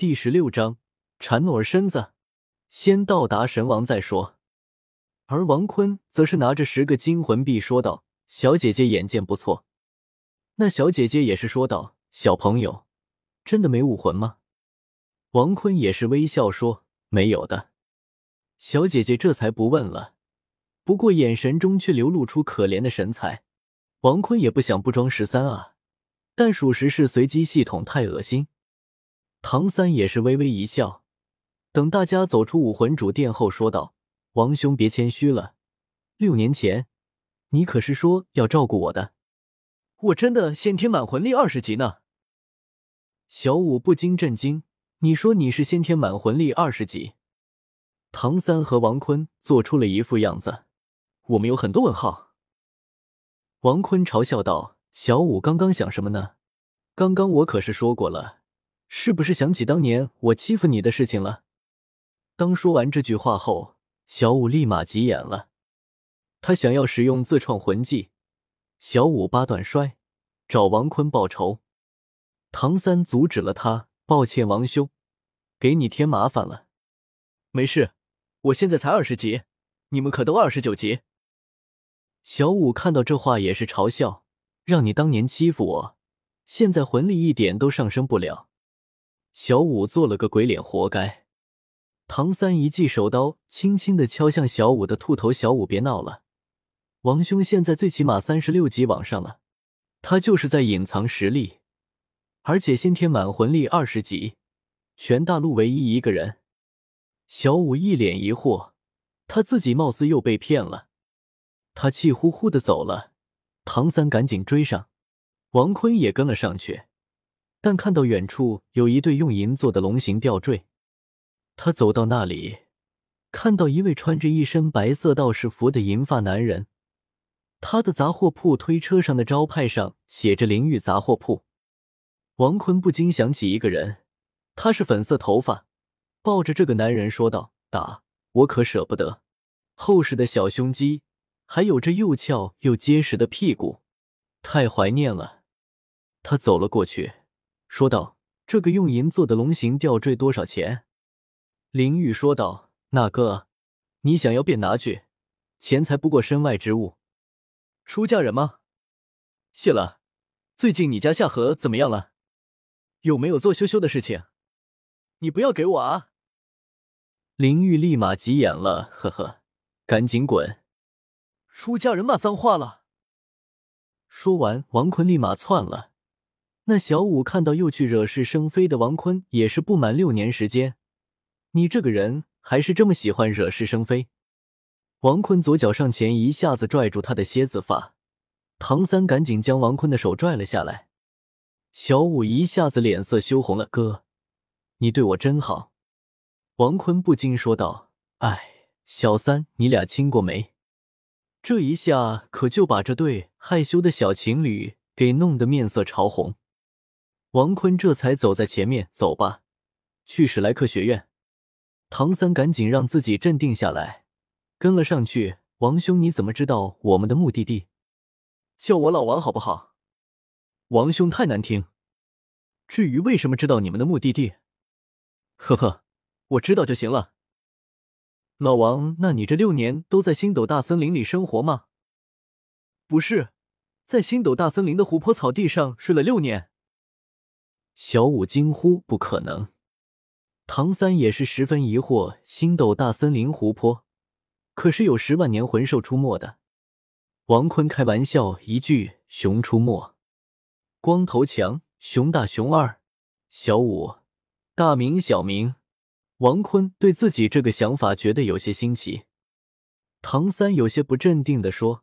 第十六章，缠诺儿身子，先到达神王再说。而王坤则是拿着十个金魂币说道：“小姐姐眼见不错。”那小姐姐也是说道：“小朋友，真的没武魂吗？”王坤也是微笑说：“没有的。”小姐姐这才不问了，不过眼神中却流露出可怜的神采。王坤也不想不装十三啊，但属实是随机系统太恶心。唐三也是微微一笑，等大家走出武魂主殿后，说道：“王兄别谦虚了，六年前你可是说要照顾我的。”我真的先天满魂力二十级呢。小五不禁震惊：“你说你是先天满魂力二十级？”唐三和王坤做出了一副样子。我们有很多问号。王坤嘲笑道：“小五刚刚想什么呢？刚刚我可是说过了，是不是想起当年我欺负你的事情了？”当说完这句话后，小五立马急眼了，他想要使用自创魂技。小五八段摔，找王坤报仇。唐三阻止了他，抱歉，王兄，给你添麻烦了。没事，我现在才二十级，你们可都二十九级。小五看到这话也是嘲笑，让你当年欺负我，现在魂力一点都上升不了。小五做了个鬼脸，活该。唐三一记手刀，轻轻的敲向小五的兔头。小五，别闹了。王兄现在最起码三十六级往上了，他就是在隐藏实力，而且先天满魂力二十级，全大陆唯一一个人。小五一脸疑惑，他自己貌似又被骗了。他气呼呼的走了，唐三赶紧追上，王坤也跟了上去，但看到远处有一对用银做的龙形吊坠，他走到那里，看到一位穿着一身白色道士服的银发男人。他的杂货铺推车上的招牌上写着“灵玉杂货铺”。王坤不禁想起一个人，他是粉色头发，抱着这个男人说道：“打我可舍不得，厚实的小胸肌，还有着又翘又结实的屁股，太怀念了。”他走了过去，说道：“这个用银做的龙形吊坠多少钱？”灵玉说道：“那个，你想要便拿去，钱财不过身外之物。”出嫁人吗？谢了。最近你家夏荷怎么样了？有没有做羞羞的事情？你不要给我啊！林玉立马急眼了，呵呵，赶紧滚！出家人骂脏话了。说完，王坤立马窜了。那小五看到又去惹是生非的王坤，也是不满六年时间，你这个人还是这么喜欢惹是生非。王坤左脚上前，一下子拽住他的蝎子发，唐三赶紧将王坤的手拽了下来。小五一下子脸色羞红了：“哥，你对我真好。”王坤不禁说道：“哎，小三，你俩亲过没？”这一下可就把这对害羞的小情侣给弄得面色潮红。王坤这才走在前面：“走吧，去史莱克学院。”唐三赶紧让自己镇定下来。跟了上去，王兄，你怎么知道我们的目的地？叫我老王好不好？王兄太难听。至于为什么知道你们的目的地，呵呵，我知道就行了。老王，那你这六年都在星斗大森林里生活吗？不是，在星斗大森林的湖泊草地上睡了六年。小五惊呼：“不可能！”唐三也是十分疑惑：星斗大森林湖泊。可是有十万年魂兽出没的，王坤开玩笑一句：“熊出没，光头强，熊大，熊二，小五，大明，小明。”王坤对自己这个想法觉得有些新奇。唐三有些不镇定的说：“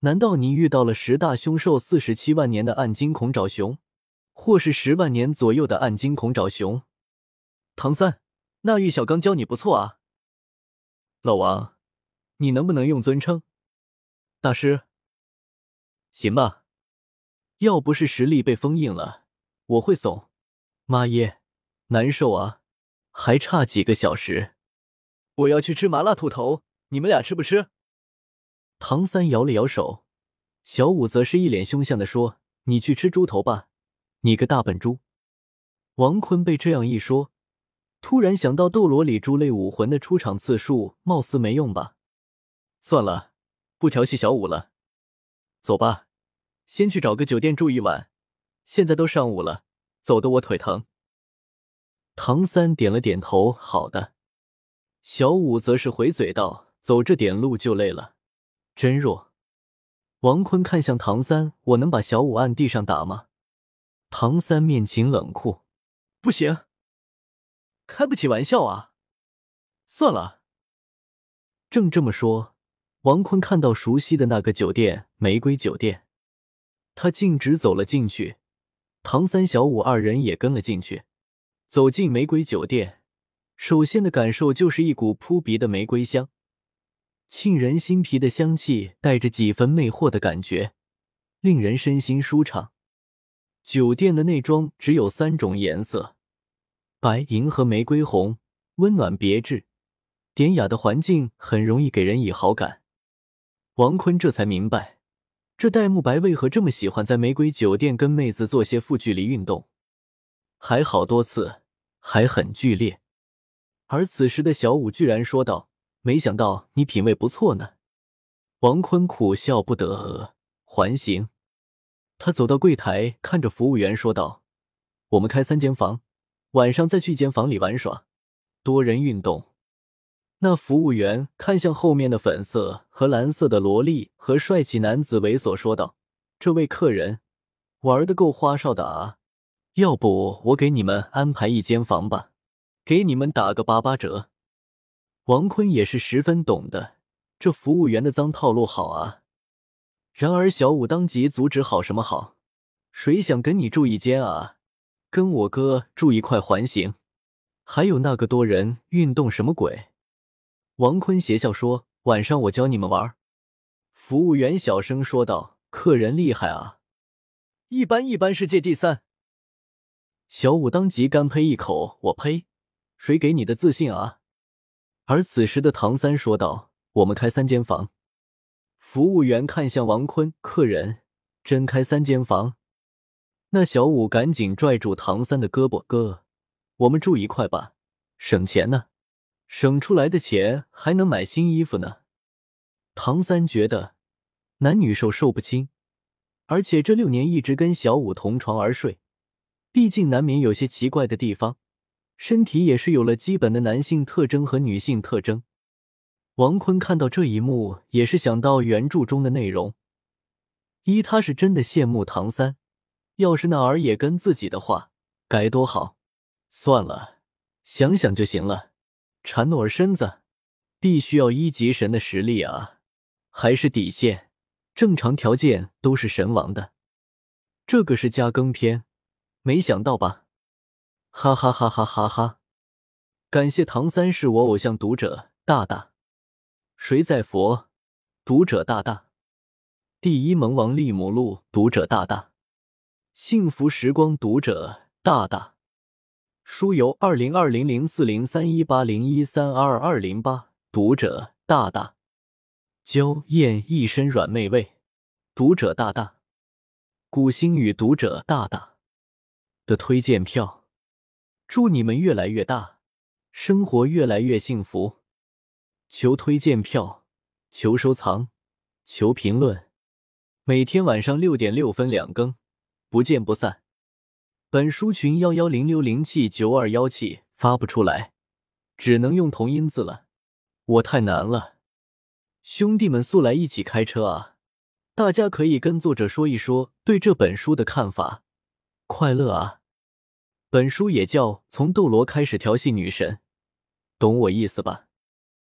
难道你遇到了十大凶兽、四十七万年的暗金恐爪熊，或是十万年左右的暗金恐爪熊？”唐三，那玉小刚教你不错啊，老王。你能不能用尊称，大师？行吧，要不是实力被封印了，我会怂。妈耶，难受啊！还差几个小时，我要去吃麻辣兔头，你们俩吃不吃？唐三摇了摇手，小五则是一脸凶相的说：“你去吃猪头吧，你个大笨猪！”王坤被这样一说，突然想到斗罗里猪类武魂的出场次数貌似没用吧？算了，不调戏小五了。走吧，先去找个酒店住一晚。现在都上午了，走的我腿疼。唐三点了点头，好的。小五则是回嘴道：“走这点路就累了，真弱。”王坤看向唐三：“我能把小五按地上打吗？”唐三面情冷酷：“不行，开不起玩笑啊。”算了。正这么说，王坤看到熟悉的那个酒店——玫瑰酒店，他径直走了进去。唐三、小五二人也跟了进去。走进玫瑰酒店，首先的感受就是一股扑鼻的玫瑰香。沁人心脾的香气，带着几分魅惑的感觉，令人身心舒畅。酒店的内装只有三种颜色：白银和玫瑰红，温暖别致。典雅的环境很容易给人以好感。王坤这才明白，这戴沐白为何这么喜欢在玫瑰酒店跟妹子做些负距离运动，还好多次，还很剧烈。而此时的小五居然说道。没想到你品味不错呢，王坤苦笑不得。还行。他走到柜台，看着服务员说道：“我们开三间房，晚上再去一间房里玩耍，多人运动。”那服务员看向后面的粉色和蓝色的萝莉和帅气男子，猥琐说道：“这位客人玩的够花哨的啊，要不我给你们安排一间房吧，给你们打个八八折。”王坤也是十分懂的，这服务员的脏套路好啊。然而小五当即阻止：“好什么好？谁想跟你住一间啊？跟我哥住一块还行。还有那个多人运动什么鬼？”王坤邪笑说：“晚上我教你们玩。”服务员小声说道：“客人厉害啊，一般一般，世界第三。”小五当即干呸一口：“我呸！谁给你的自信啊？”而此时的唐三说道：“我们开三间房。”服务员看向王坤：“客人真开三间房？”那小五赶紧拽住唐三的胳膊：“哥，我们住一块吧，省钱呢，省出来的钱还能买新衣服呢。”唐三觉得男女授受不亲，而且这六年一直跟小五同床而睡，毕竟难免有些奇怪的地方。身体也是有了基本的男性特征和女性特征。王坤看到这一幕，也是想到原著中的内容。一，他是真的羡慕唐三，要是那儿也跟自己的话，该多好。算了，想想就行了。缠诺儿身子，必须要一级神的实力啊，还是底线？正常条件都是神王的。这个是加更篇，没想到吧？哈哈哈哈哈哈！感谢唐三是我偶像读者大大，谁在佛？读者大大，第一萌王利姆路读者大大，幸福时光读者大大，书由二零二零零四零三一八零一三二二零八读者大大，娇艳一身软妹味读者大大，古星宇读者大大的推荐票。祝你们越来越大，生活越来越幸福。求推荐票，求收藏，求评论。每天晚上六点六分两更，不见不散。本书群幺幺零六零七九二幺七发不出来，只能用同音字了。我太难了，兄弟们速来一起开车啊！大家可以跟作者说一说对这本书的看法。快乐啊！本书也叫《从斗罗开始调戏女神》，懂我意思吧？